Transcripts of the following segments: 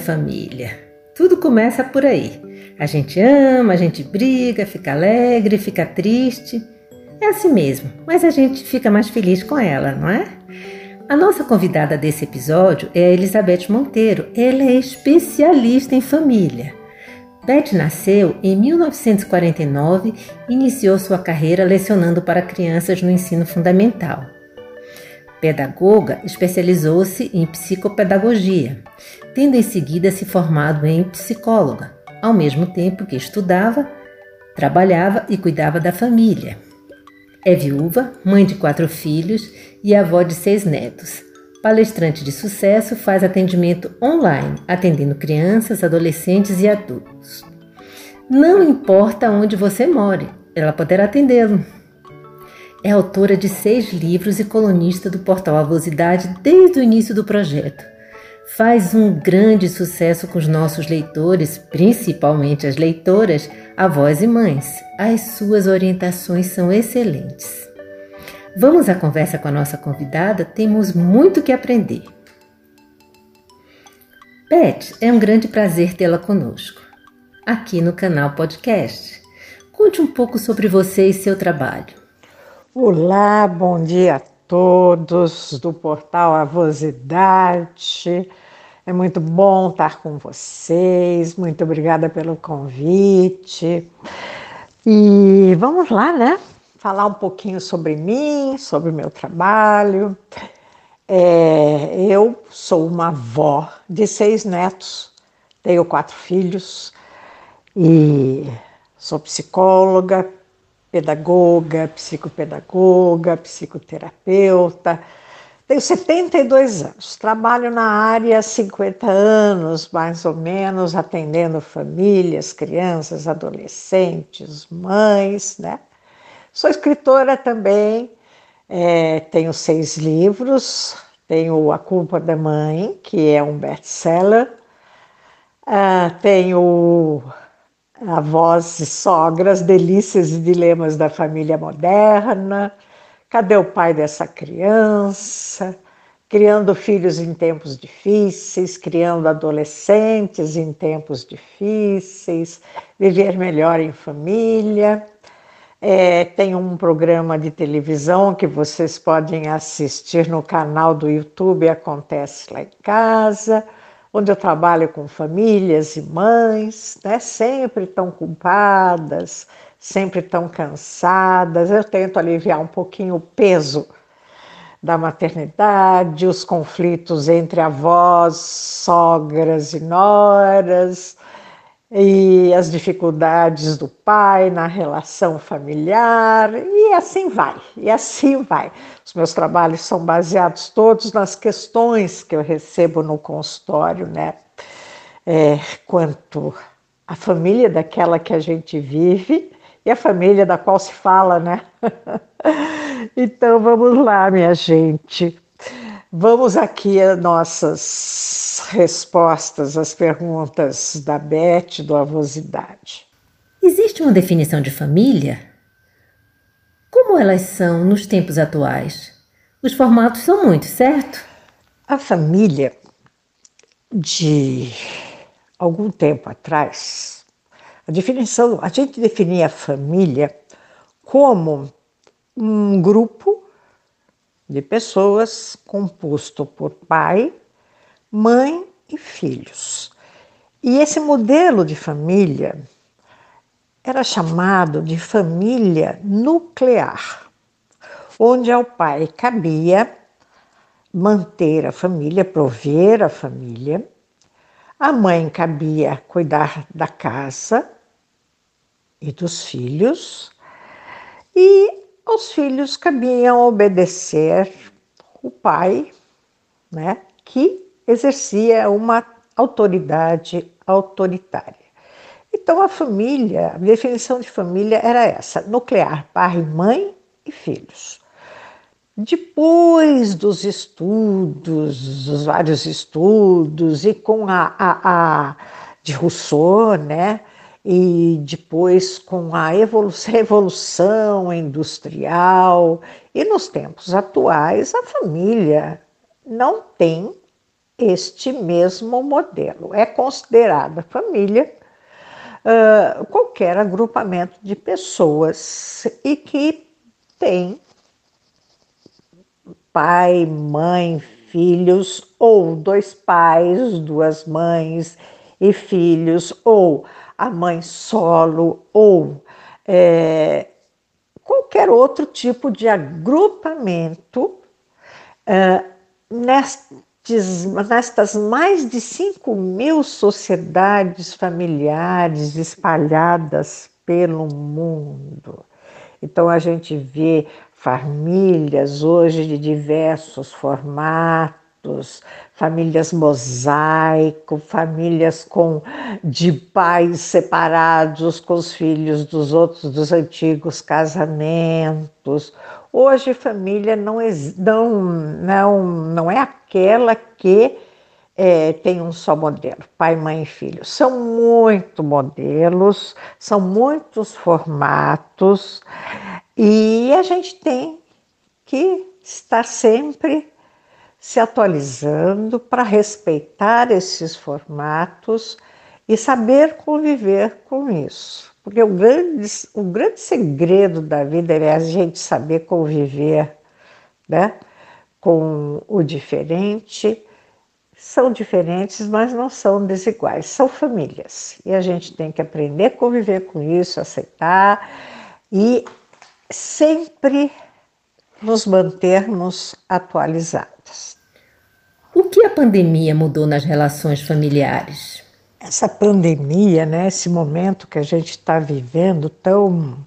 Família. Tudo começa por aí. A gente ama, a gente briga, fica alegre, fica triste. É assim mesmo, mas a gente fica mais feliz com ela, não é? A nossa convidada desse episódio é a Elizabeth Monteiro. Ela é especialista em família. Beth nasceu em 1949 e iniciou sua carreira lecionando para crianças no ensino fundamental. Pedagoga, especializou-se em psicopedagogia, tendo em seguida se formado em psicóloga, ao mesmo tempo que estudava, trabalhava e cuidava da família. É viúva, mãe de quatro filhos e avó de seis netos. Palestrante de sucesso, faz atendimento online, atendendo crianças, adolescentes e adultos. Não importa onde você more, ela poderá atendê-lo. É autora de seis livros e colunista do portal Avosidade desde o início do projeto faz um grande sucesso com os nossos leitores, principalmente as leitoras, avós e mães. As suas orientações são excelentes. Vamos à conversa com a nossa convidada, temos muito que aprender. Beth, é um grande prazer tê-la conosco, aqui no canal Podcast. Conte um pouco sobre você e seu trabalho. Olá, bom dia a todos do portal Avosidade. É muito bom estar com vocês. Muito obrigada pelo convite. E vamos lá, né? Falar um pouquinho sobre mim, sobre o meu trabalho. É, eu sou uma avó de seis netos, tenho quatro filhos e sou psicóloga, pedagoga, psicopedagoga, psicoterapeuta. Tenho 72 anos, trabalho na área há 50 anos, mais ou menos, atendendo famílias, crianças, adolescentes, mães, né? Sou escritora também, é, tenho seis livros, tenho A Culpa da Mãe, que é um best-seller, uh, tenho avós e sogras, delícias e dilemas da família moderna, cadê o pai dessa criança, criando filhos em tempos difíceis, criando adolescentes em tempos difíceis, viver melhor em família. É, tem um programa de televisão que vocês podem assistir no canal do YouTube Acontece Lá em Casa onde eu trabalho com famílias e mães, né, sempre tão culpadas, sempre tão cansadas. Eu tento aliviar um pouquinho o peso da maternidade, os conflitos entre avós, sogras e noras, e as dificuldades do pai na relação familiar, e assim vai, e assim vai. Os meus trabalhos são baseados todos nas questões que eu recebo no consultório, né? É, quanto à família daquela que a gente vive e a família da qual se fala, né? então vamos lá, minha gente. Vamos aqui às nossas respostas às perguntas da Beth do Avosidade. Existe uma definição de família? Como elas são nos tempos atuais? Os formatos são muitos, certo? A família de algum tempo atrás, a definição, a gente definia a família como um grupo de pessoas composto por pai, mãe e filhos. E esse modelo de família era chamado de família nuclear, onde ao pai cabia manter a família, prover a família, a mãe cabia cuidar da casa e dos filhos, e aos filhos cabiam obedecer o pai, né, que exercia uma autoridade autoritária. Então a família, a definição de família era essa: nuclear, pai, mãe e filhos. Depois dos estudos, dos vários estudos, e com a, a, a de Rousseau, né? E depois com a evolução, revolução industrial, e nos tempos atuais, a família não tem este mesmo modelo. É considerada família uh, qualquer agrupamento de pessoas e que tem pai, mãe, filhos, ou dois pais, duas mães e filhos, ou a mãe solo, ou é, qualquer outro tipo de agrupamento é, nestes, nestas mais de 5 mil sociedades familiares espalhadas pelo mundo. Então a gente vê famílias hoje de diversos formatos, famílias mosaico, famílias com de pais separados com os filhos dos outros dos antigos casamentos. Hoje família não, não, não, não é aquela que é, tem um só modelo, pai, mãe e filho. São muitos modelos, são muitos formatos. E a gente tem que estar sempre se atualizando para respeitar esses formatos e saber conviver com isso. Porque o grande, o grande segredo da vida é a gente saber conviver né, com o diferente. São diferentes, mas não são desiguais, são famílias. E a gente tem que aprender a conviver com isso, aceitar e sempre nos mantermos atualizados. O que a pandemia mudou nas relações familiares? Essa pandemia, né, esse momento que a gente está vivendo tão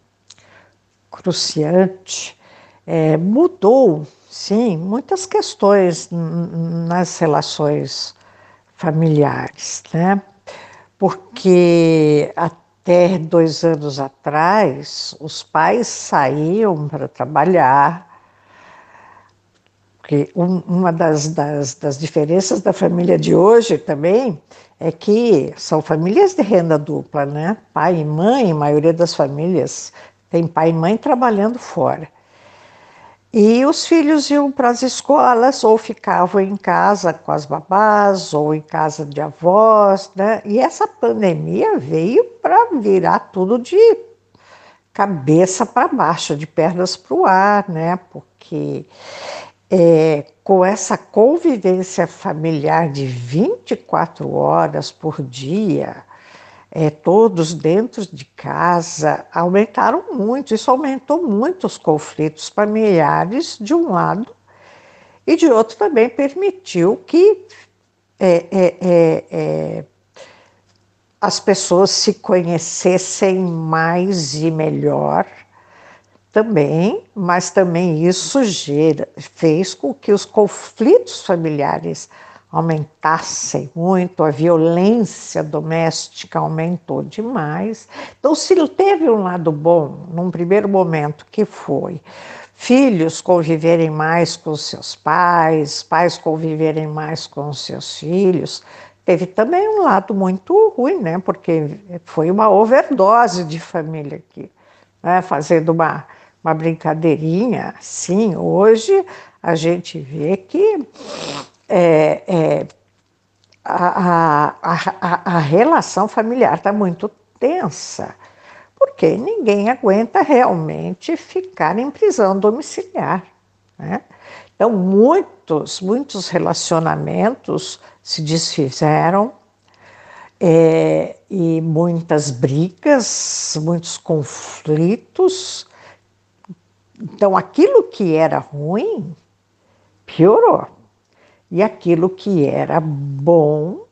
cruciante, é, mudou, sim, muitas questões nas relações familiares, né? Porque até dois anos atrás, os pais saíam para trabalhar, porque uma das, das, das, diferenças da família de hoje também é que são famílias de renda dupla, né? Pai e mãe, a maioria das famílias tem pai e mãe trabalhando fora. E os filhos iam para as escolas ou ficavam em casa com as babás ou em casa de avós, né? E essa pandemia veio para virar tudo de cabeça para baixo, de pernas para o ar, né? Porque é, com essa convivência familiar de 24 horas por dia, é, todos dentro de casa, aumentaram muito. Isso aumentou muito os conflitos familiares, de um lado, e de outro também permitiu que é, é, é, é as pessoas se conhecessem mais e melhor também, mas também isso gera, fez com que os conflitos familiares aumentassem muito, a violência doméstica aumentou demais. Então, se teve um lado bom, num primeiro momento, que foi filhos conviverem mais com seus pais, pais conviverem mais com seus filhos, teve também um lado muito ruim, né? Porque foi uma overdose de família aqui, né? fazendo uma, uma brincadeirinha. Sim, hoje a gente vê que é, é, a, a, a, a relação familiar está muito tensa, porque ninguém aguenta realmente ficar em prisão domiciliar. Né? Então, muitos, muitos relacionamentos se desfizeram é, e muitas brigas, muitos conflitos. Então, aquilo que era ruim piorou. E aquilo que era bom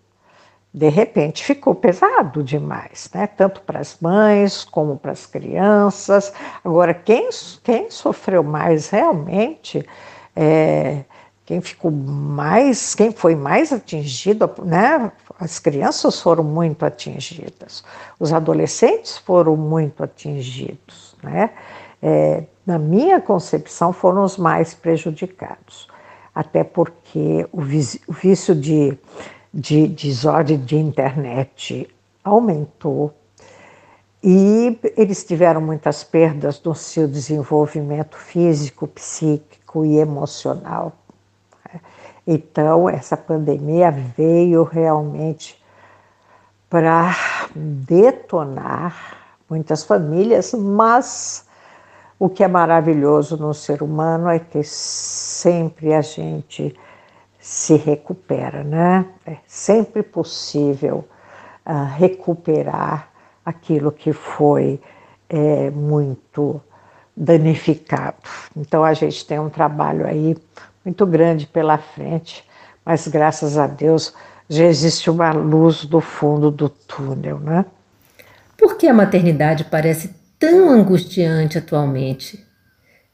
de repente ficou pesado demais, né? tanto para as mães como para as crianças. Agora, quem, quem sofreu mais realmente, é, quem ficou mais, quem foi mais atingido, né? as crianças foram muito atingidas, os adolescentes foram muito atingidos. Né? É, na minha concepção, foram os mais prejudicados, até porque o vício de de desordem de internet aumentou e eles tiveram muitas perdas no seu desenvolvimento físico, psíquico e emocional. Então, essa pandemia veio realmente para detonar muitas famílias, mas o que é maravilhoso no ser humano é que sempre a gente se recupera, né? É sempre possível uh, recuperar aquilo que foi é, muito danificado. Então a gente tem um trabalho aí muito grande pela frente, mas graças a Deus já existe uma luz do fundo do túnel, né? Por que a maternidade parece tão angustiante atualmente?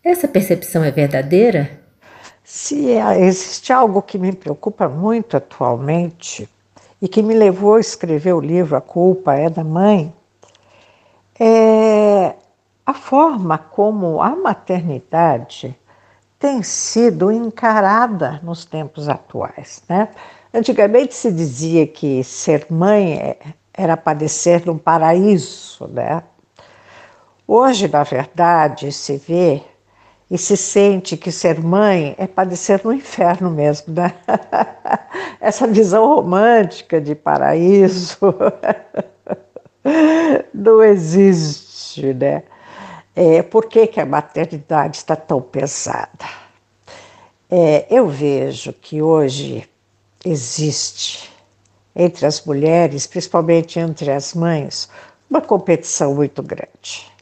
Essa percepção é verdadeira? Se existe algo que me preocupa muito atualmente e que me levou a escrever o livro A Culpa é da Mãe, é a forma como a maternidade tem sido encarada nos tempos atuais. Né? Antigamente se dizia que ser mãe é, era padecer num paraíso. Né? Hoje, na verdade, se vê e se sente que ser mãe é padecer no inferno mesmo, né? Essa visão romântica de paraíso não existe, né? É, por que, que a maternidade está tão pesada? É, eu vejo que hoje existe entre as mulheres, principalmente entre as mães, uma competição muito grande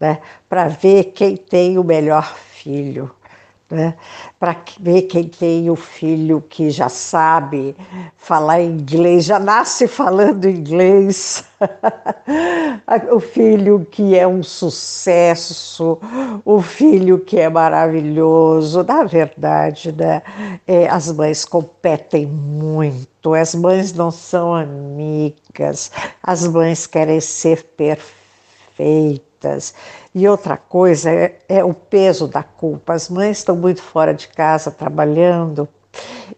né, para ver quem tem o melhor filho, né, para ver quem tem o filho que já sabe falar inglês, já nasce falando inglês, o filho que é um sucesso, o filho que é maravilhoso. Na verdade, né, é, as mães competem muito, as mães não são amigas, as mães querem ser perfeitas e outra coisa é, é, o peso da culpa. As mães estão muito fora de casa trabalhando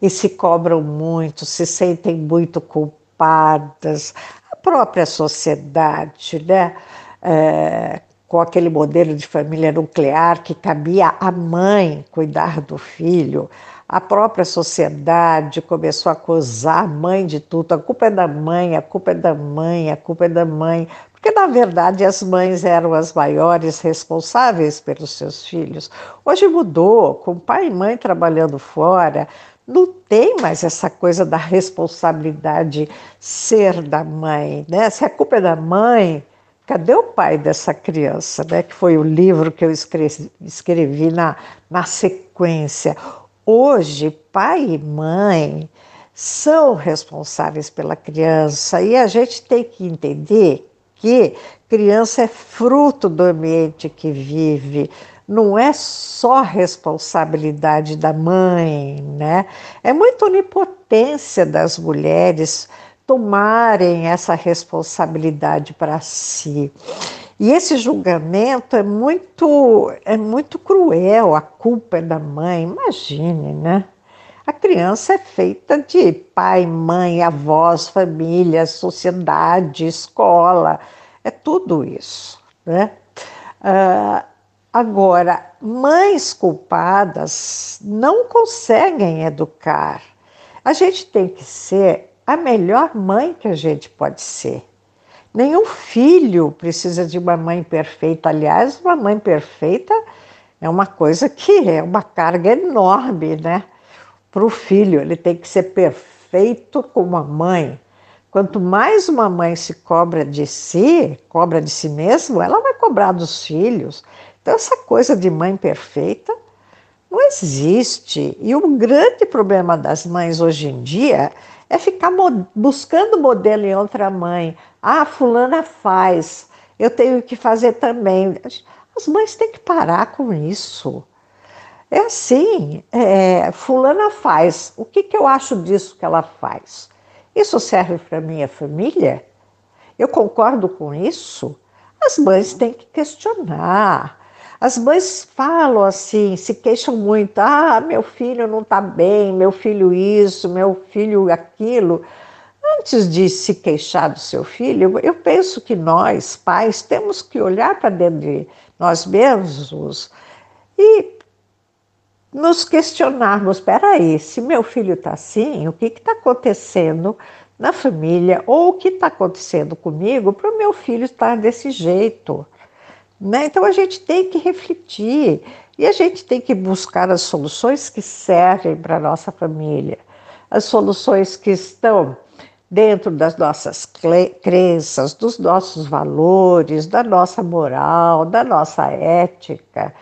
e se cobram muito, se sentem muito culpadas. A própria sociedade, né? É, com aquele modelo de família nuclear que cabia à mãe cuidar do filho, a própria sociedade começou a acusar a mãe de tudo. A culpa é da mãe, a culpa é da mãe, a culpa é da mãe. Porque, na verdade, as mães eram as maiores responsáveis pelos seus filhos. Hoje mudou, com pai e mãe trabalhando fora, não tem mais essa coisa da responsabilidade ser da mãe. Né? Se a culpa é da mãe, cadê o pai dessa criança? Né? Que foi o livro que eu escrevi, escrevi na, na sequência. Hoje, pai e mãe são responsáveis pela criança e a gente tem que entender que criança é fruto do ambiente que vive, não é só responsabilidade da mãe, né? É muita onipotência das mulheres tomarem essa responsabilidade para si. E esse julgamento é muito, é muito cruel, a culpa é da mãe, imagine, né? A criança é feita de pai, mãe, avós, família, sociedade, escola, é tudo isso, né? Uh, agora, mães culpadas não conseguem educar. A gente tem que ser a melhor mãe que a gente pode ser. Nenhum filho precisa de uma mãe perfeita. Aliás, uma mãe perfeita é uma coisa que é uma carga enorme, né? Para o filho, ele tem que ser perfeito como a mãe. Quanto mais uma mãe se cobra de si, cobra de si mesmo, ela vai cobrar dos filhos. Então, essa coisa de mãe perfeita não existe. E o grande problema das mães hoje em dia é ficar buscando modelo em outra mãe. Ah, fulana faz, eu tenho que fazer também. As mães têm que parar com isso. É assim, é, fulana faz. O que, que eu acho disso que ela faz? Isso serve para minha família? Eu concordo com isso? As mães têm que questionar. As mães falam assim, se queixam muito: ah, meu filho não está bem, meu filho isso, meu filho aquilo. Antes de se queixar do seu filho, eu penso que nós, pais, temos que olhar para dentro de nós mesmos e nos questionarmos: espera aí, se meu filho está assim, o que está acontecendo na família ou o que está acontecendo comigo para o meu filho estar desse jeito? Né? Então a gente tem que refletir e a gente tem que buscar as soluções que servem para a nossa família, as soluções que estão dentro das nossas crenças, dos nossos valores, da nossa moral, da nossa ética.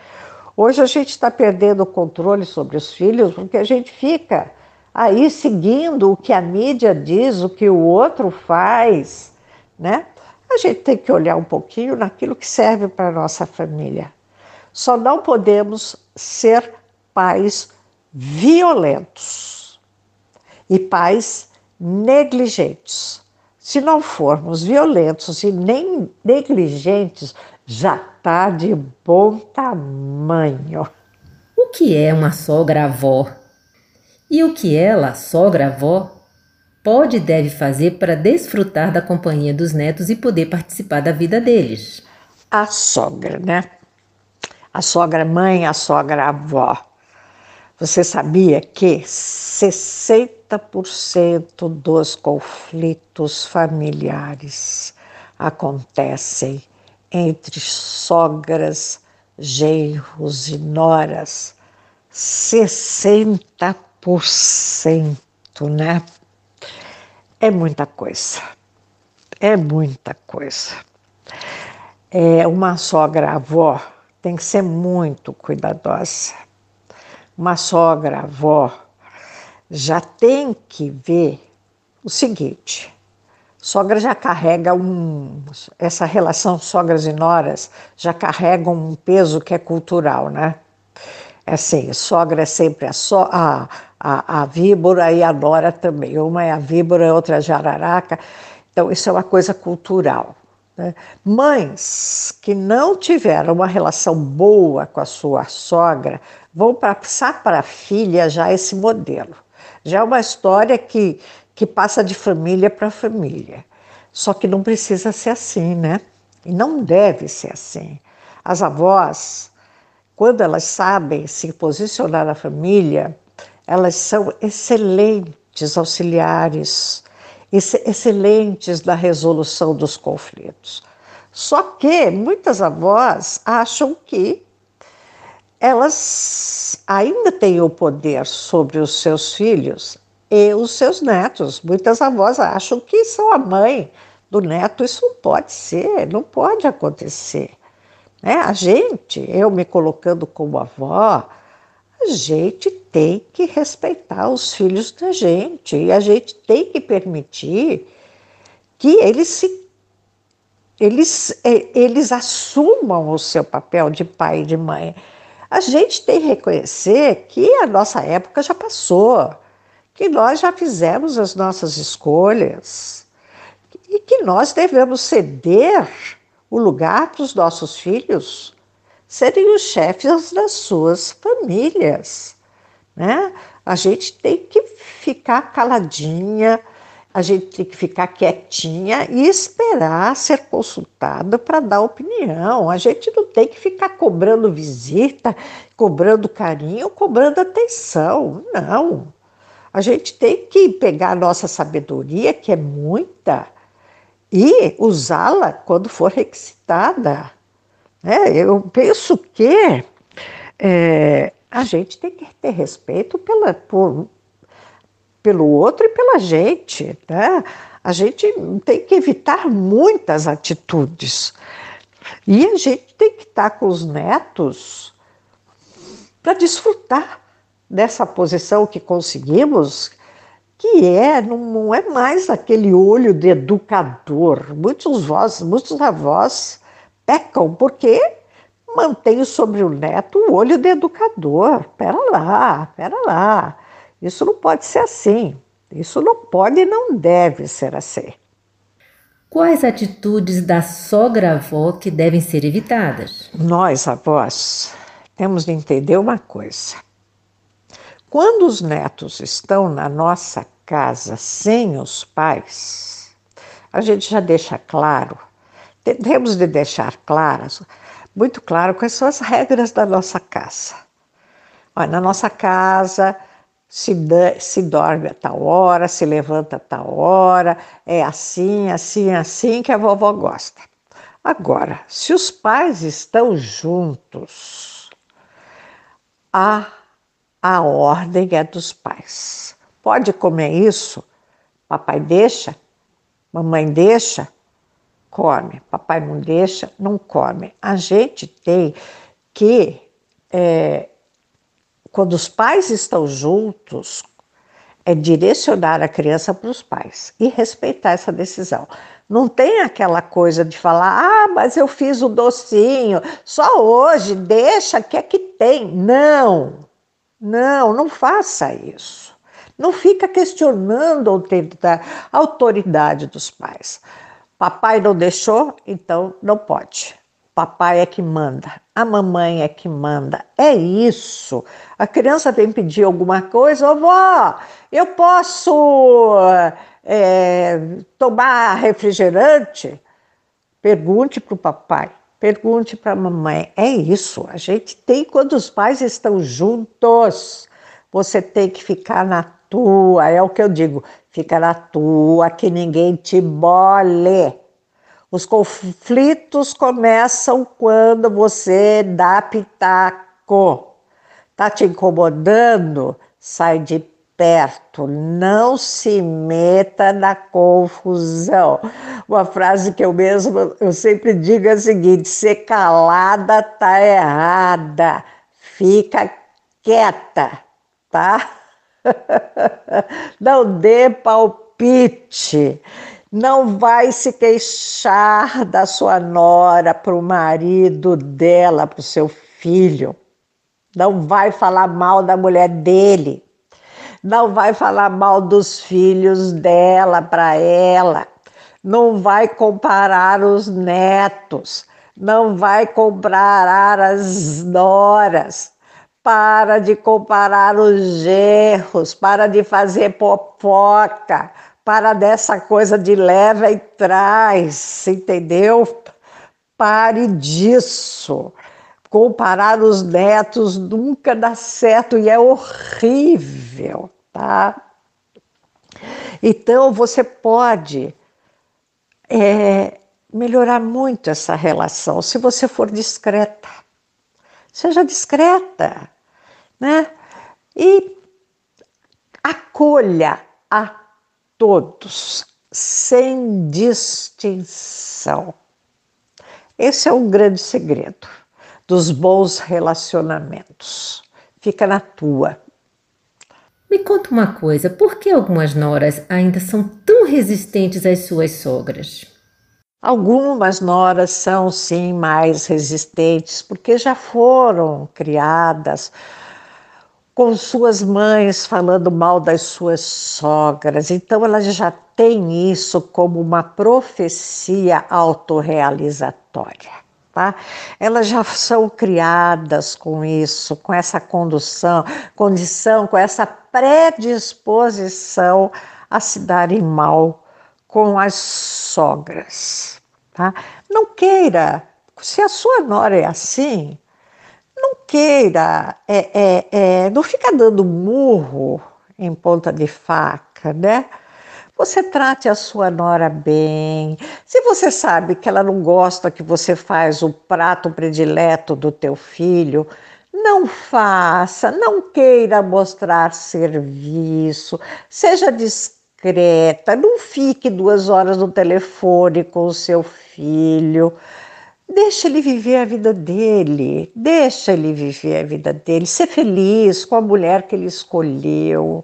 Hoje a gente está perdendo o controle sobre os filhos porque a gente fica aí seguindo o que a mídia diz, o que o outro faz, né? A gente tem que olhar um pouquinho naquilo que serve para a nossa família. Só não podemos ser pais violentos e pais negligentes. Se não formos violentos e nem negligentes, já está de bom tamanho. O que é uma sogra-avó? E o que ela, sogra-avó, pode e deve fazer para desfrutar da companhia dos netos e poder participar da vida deles? A sogra, né? A sogra mãe, a sogra avó. Você sabia que 60% dos conflitos familiares acontecem entre sogras, genros e noras? 60%, né? É muita coisa. É muita coisa. É, uma sogra-avó tem que ser muito cuidadosa. Uma sogra-avó já tem que ver o seguinte: sogra já carrega um. Essa relação sogras e noras já carrega um peso que é cultural, né? É assim, sogra é sempre a, so, a, a, a víbora e a nora também. Uma é a víbora, outra é a jararaca. Então, isso é uma coisa cultural. Né? Mães que não tiveram uma relação boa com a sua sogra vão passar para a filha já esse modelo. Já é uma história que, que passa de família para família. Só que não precisa ser assim, né? E não deve ser assim. As avós quando elas sabem se posicionar na família, elas são excelentes auxiliares, excelentes na resolução dos conflitos. Só que muitas avós acham que elas ainda têm o poder sobre os seus filhos e os seus netos. Muitas avós acham que são a mãe do neto. Isso não pode ser, não pode acontecer. Né? A gente, eu me colocando como avó, a gente tem que respeitar os filhos da gente e a gente tem que permitir que eles se eles, é, eles assumam o seu papel de pai e de mãe. A gente tem que reconhecer que a nossa época já passou, que nós já fizemos as nossas escolhas e que nós devemos ceder o lugar para os nossos filhos serem os chefes das suas famílias. Né? A gente tem que ficar caladinha, a gente tem que ficar quietinha e esperar ser consultada para dar opinião. A gente não tem que ficar cobrando visita, cobrando carinho, cobrando atenção. Não. A gente tem que pegar a nossa sabedoria, que é muita, e usá-la quando for requisitada. É, eu penso que é, a gente tem que ter respeito pela, por, pelo outro e pela gente. Né? A gente tem que evitar muitas atitudes. E a gente tem que estar com os netos para desfrutar dessa posição que conseguimos que é, não é mais aquele olho de educador. Muitos vós, muitos avós pecam porque mantém sobre o neto o olho de educador. Pera lá, pera lá. Isso não pode ser assim. Isso não pode e não deve ser assim. Quais atitudes da sogra-avó que devem ser evitadas? Nós, avós, temos de entender uma coisa. Quando os netos estão na nossa casa sem os pais, a gente já deixa claro, temos de deixar claras, muito claro quais são as regras da nossa casa. Olha, na nossa casa, se, se dorme a tal hora, se levanta a tal hora, é assim, assim, assim que a vovó gosta. Agora, se os pais estão juntos, a, a ordem é dos pais. Pode comer isso? Papai deixa? Mamãe deixa? Come. Papai não deixa? Não come. A gente tem que é, quando os pais estão juntos, é direcionar a criança para os pais e respeitar essa decisão. Não tem aquela coisa de falar, ah, mas eu fiz o docinho, só hoje, deixa, que é que tem. Não, não, não faça isso. Não fica questionando a autoridade dos pais. Papai não deixou, então não pode. Papai é que manda, a mamãe é que manda. É isso. A criança vem pedir alguma coisa, ô vó, eu posso é, tomar refrigerante? Pergunte para o papai, pergunte para a mamãe. É isso. A gente tem quando os pais estão juntos. Você tem que ficar na tua, é o que eu digo, fica na tua, que ninguém te bole. Os conflitos começam quando você dá pitaco. Tá te incomodando? Sai de perto, não se meta na confusão. Uma frase que eu mesmo eu sempre digo é a seguinte: ser calada tá errada. Fica quieta, tá? Não dê palpite não vai se queixar da sua nora para o marido dela, para o seu filho. Não vai falar mal da mulher dele. Não vai falar mal dos filhos dela para ela. Não vai comparar os netos. Não vai comparar as noras. Para de comparar os gerros. Para de fazer fofoca para dessa coisa de leva e traz, entendeu? Pare disso. Comparar os netos nunca dá certo e é horrível, tá? Então você pode é, melhorar muito essa relação se você for discreta. Seja discreta, né? E acolha a todos, sem distinção. Esse é um grande segredo dos bons relacionamentos. Fica na tua. Me conta uma coisa, por que algumas noras ainda são tão resistentes às suas sogras? Algumas noras são sim mais resistentes porque já foram criadas com suas mães falando mal das suas sogras. Então elas já têm isso como uma profecia autorrealizatória. Tá? Elas já são criadas com isso, com essa condução, condição, com essa predisposição a se darem mal com as sogras. Tá? Não queira, se a sua nora é assim, não queira, é, é, é, não fica dando murro em ponta de faca, né? Você trate a sua nora bem. Se você sabe que ela não gosta que você faz o prato predileto do teu filho, não faça, não queira mostrar serviço, seja discreta, não fique duas horas no telefone com o seu filho. Deixa ele viver a vida dele, deixa ele viver a vida dele, ser feliz com a mulher que ele escolheu,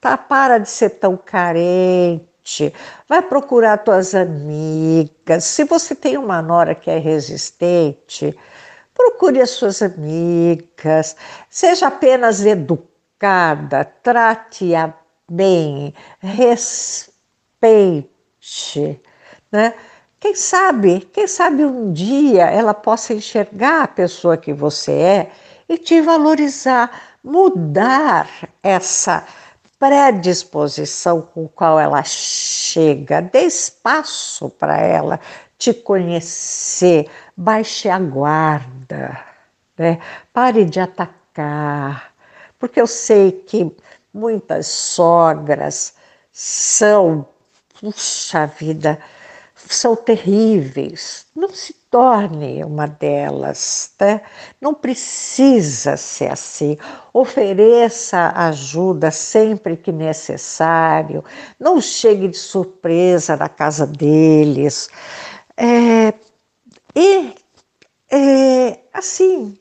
tá? Para de ser tão carente. Vai procurar tuas amigas. Se você tem uma nora que é resistente, procure as suas amigas. Seja apenas educada, trate-a bem, respeite, né? Quem sabe, quem sabe um dia ela possa enxergar a pessoa que você é e te valorizar, mudar essa predisposição com qual ela chega, dê espaço para ela te conhecer, baixe a guarda, né? pare de atacar, porque eu sei que muitas sogras são, puxa vida, são terríveis. Não se torne uma delas, né? não precisa ser assim. Ofereça ajuda sempre que necessário, não chegue de surpresa na casa deles. É, e, é, assim,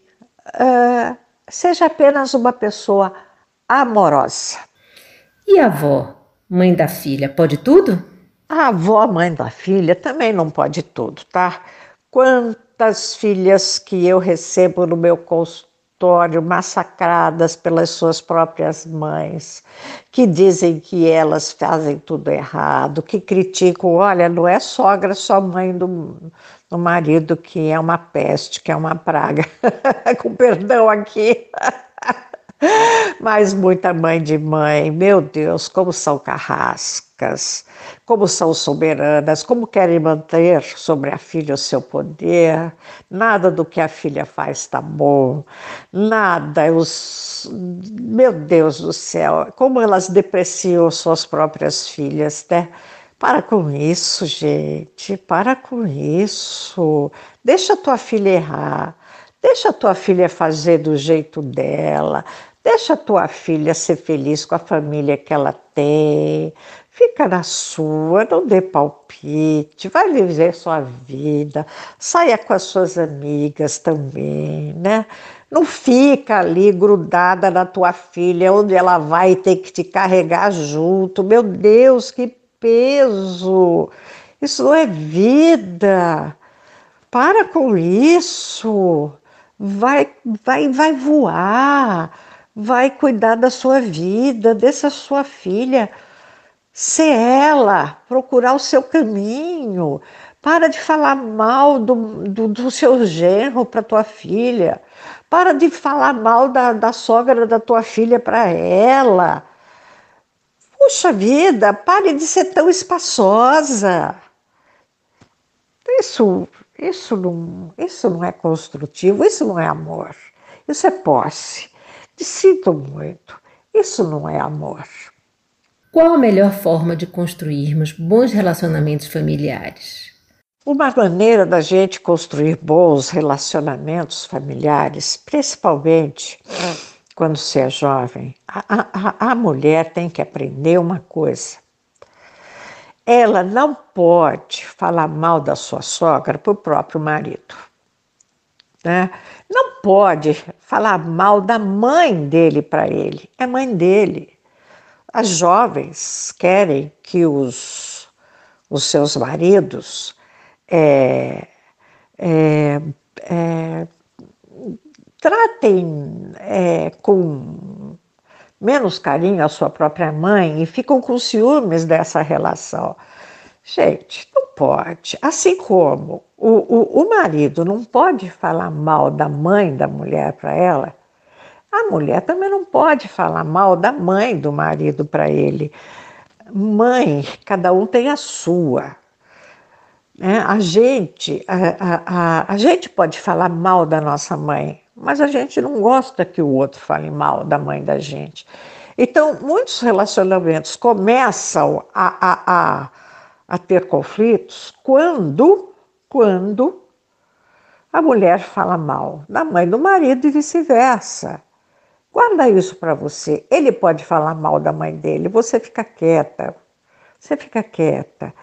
é, seja apenas uma pessoa amorosa. E a avó, mãe da filha, pode tudo? A avó, mãe da filha, também não pode tudo, tá? Quantas filhas que eu recebo no meu consultório massacradas pelas suas próprias mães, que dizem que elas fazem tudo errado, que criticam, olha, não é sogra, só mãe do, do marido que é uma peste, que é uma praga. Com perdão aqui. Mas muita mãe de mãe, meu Deus, como são carrascas, como são soberanas, como querem manter sobre a filha o seu poder. Nada do que a filha faz está bom, nada. Os, meu Deus do céu, como elas depreciam suas próprias filhas, né? Para com isso, gente, para com isso. Deixa tua filha errar. Deixa a tua filha fazer do jeito dela. Deixa tua filha ser feliz com a família que ela tem. Fica na sua, não dê palpite, vai viver sua vida, saia com as suas amigas também, né? Não fica ali grudada na tua filha, onde ela vai ter que te carregar junto. Meu Deus, que peso! Isso não é vida. Para com isso. Vai, vai, vai voar vai cuidar da sua vida, dessa sua filha, ser ela, procurar o seu caminho. Para de falar mal do, do, do seu genro para tua filha. Para de falar mal da, da sogra da tua filha para ela. Puxa vida, pare de ser tão espaçosa. Isso, isso, não, isso não é construtivo, isso não é amor, isso é posse. Sinto muito. Isso não é amor. Qual a melhor forma de construirmos bons relacionamentos familiares? Uma maneira da gente construir bons relacionamentos familiares, principalmente quando você é jovem, a, a, a mulher tem que aprender uma coisa. Ela não pode falar mal da sua sogra para o próprio marido. Né? Não pode falar mal da mãe dele para ele, é mãe dele. As jovens querem que os, os seus maridos é, é, é, tratem é, com menos carinho a sua própria mãe e ficam com ciúmes dessa relação. Gente, não pode. Assim como o, o, o marido não pode falar mal da mãe da mulher para ela, a mulher também não pode falar mal da mãe do marido para ele. Mãe, cada um tem a sua. Né? A gente, a, a, a, a gente pode falar mal da nossa mãe, mas a gente não gosta que o outro fale mal da mãe da gente. Então, muitos relacionamentos começam a, a, a a ter conflitos quando, quando a mulher fala mal da mãe do marido e vice-versa. Guarda isso para você. Ele pode falar mal da mãe dele, você fica quieta. Você fica quieta.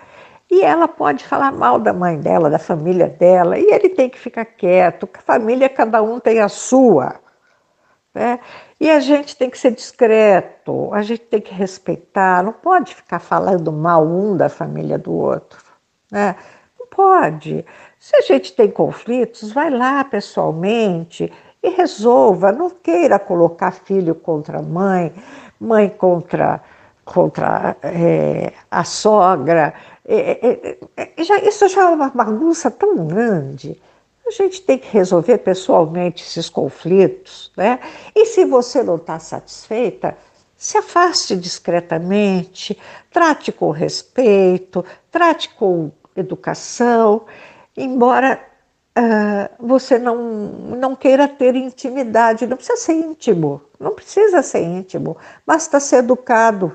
E ela pode falar mal da mãe dela, da família dela, e ele tem que ficar quieto. A família, cada um tem a sua. Né? E a gente tem que ser discreto, a gente tem que respeitar, não pode ficar falando mal um da família do outro. Né? Não pode. Se a gente tem conflitos, vai lá pessoalmente e resolva. Não queira colocar filho contra mãe, mãe contra, contra é, a sogra. É, é, é já, isso já é uma bagunça tão grande. A gente tem que resolver pessoalmente esses conflitos, né? E se você não está satisfeita, se afaste discretamente, trate com respeito, trate com educação, embora uh, você não, não queira ter intimidade, não precisa ser íntimo, não precisa ser íntimo, basta ser educado,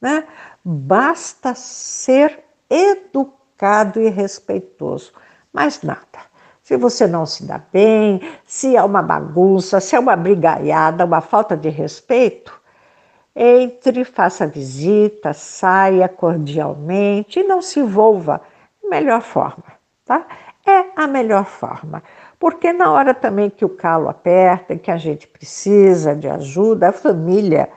né? Basta ser educado e respeitoso, mais nada se você não se dá bem, se é uma bagunça, se é uma brigaiada, uma falta de respeito, entre, faça visita, saia cordialmente e não se envolva. Melhor forma, tá? É a melhor forma. Porque na hora também que o calo aperta, que a gente precisa de ajuda, a família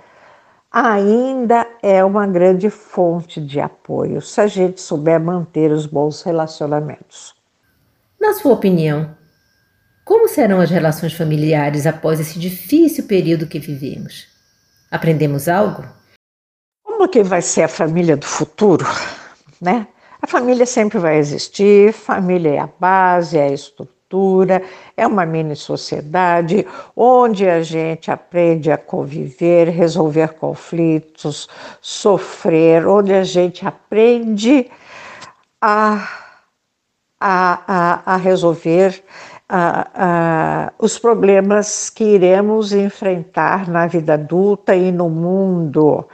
ainda é uma grande fonte de apoio, se a gente souber manter os bons relacionamentos. Na sua opinião, como serão as relações familiares após esse difícil período que vivemos? Aprendemos algo? Como que vai ser a família do futuro, né? A família sempre vai existir, família é a base, é a estrutura, é uma mini sociedade onde a gente aprende a conviver, resolver conflitos, sofrer, onde a gente aprende a a, a, a resolver a, os problemas que iremos enfrentar na vida adulta e no mundo.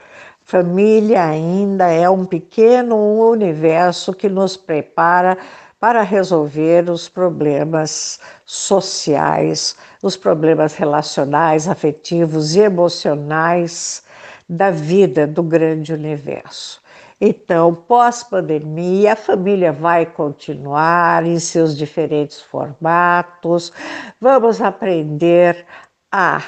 Família ainda é um pequeno universo que nos prepara para resolver os problemas sociais, os problemas relacionais, afetivos e emocionais da vida do grande universo. Então, pós-pandemia, a família vai continuar em seus diferentes formatos. Vamos aprender a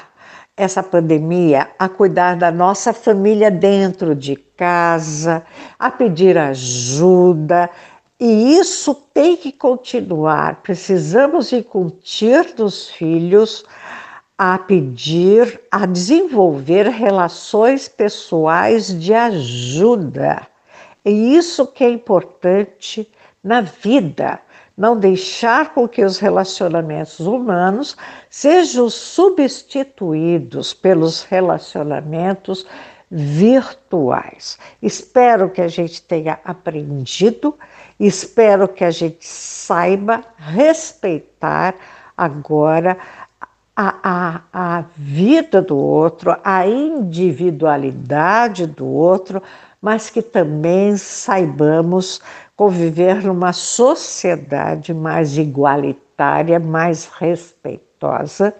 essa pandemia a cuidar da nossa família dentro de casa, a pedir ajuda, e isso tem que continuar. Precisamos incutir dos filhos a pedir, a desenvolver relações pessoais de ajuda. É isso que é importante na vida, não deixar com que os relacionamentos humanos sejam substituídos pelos relacionamentos virtuais. Espero que a gente tenha aprendido, espero que a gente saiba respeitar agora a, a, a vida do outro, a individualidade do outro, mas que também saibamos conviver numa sociedade mais igualitária, mais respeitosa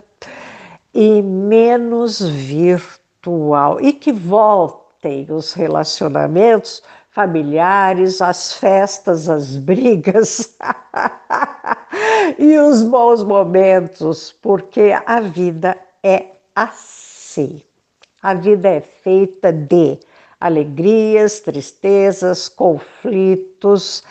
e menos virtual, e que voltem os relacionamentos familiares, as festas, as brigas e os bons momentos, porque a vida é assim. A vida é feita de alegrias, tristezas, conflitos,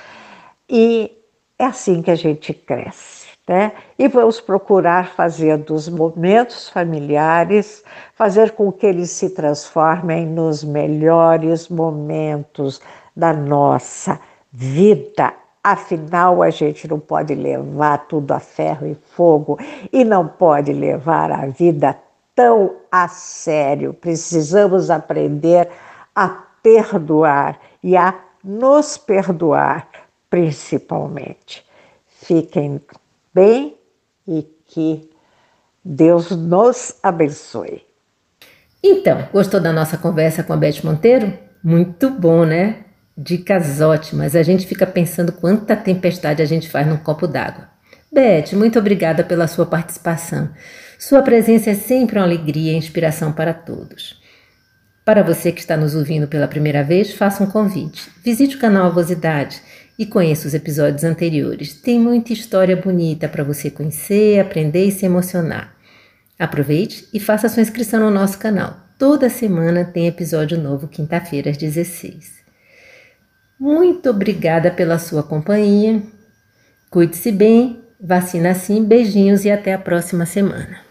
e é assim que a gente cresce. Né? E vamos procurar fazer dos momentos familiares, fazer com que eles se transformem nos melhores momentos da nossa vida. Afinal, a gente não pode levar tudo a ferro e fogo e não pode levar a vida tão a sério. Precisamos aprender a perdoar e a nos perdoar, principalmente. Fiquem bem e que Deus nos abençoe. Então, gostou da nossa conversa com a Beth Monteiro? Muito bom, né? Dicas ótimas. A gente fica pensando quanta tempestade a gente faz num copo d'água. Beth, muito obrigada pela sua participação. Sua presença é sempre uma alegria e inspiração para todos. Para você que está nos ouvindo pela primeira vez, faça um convite. Visite o canal Avosidade e conheça os episódios anteriores. Tem muita história bonita para você conhecer, aprender e se emocionar. Aproveite e faça sua inscrição no nosso canal. Toda semana tem episódio novo, quinta-feira às 16. Muito obrigada pela sua companhia. Cuide-se bem, vacina sim, beijinhos e até a próxima semana.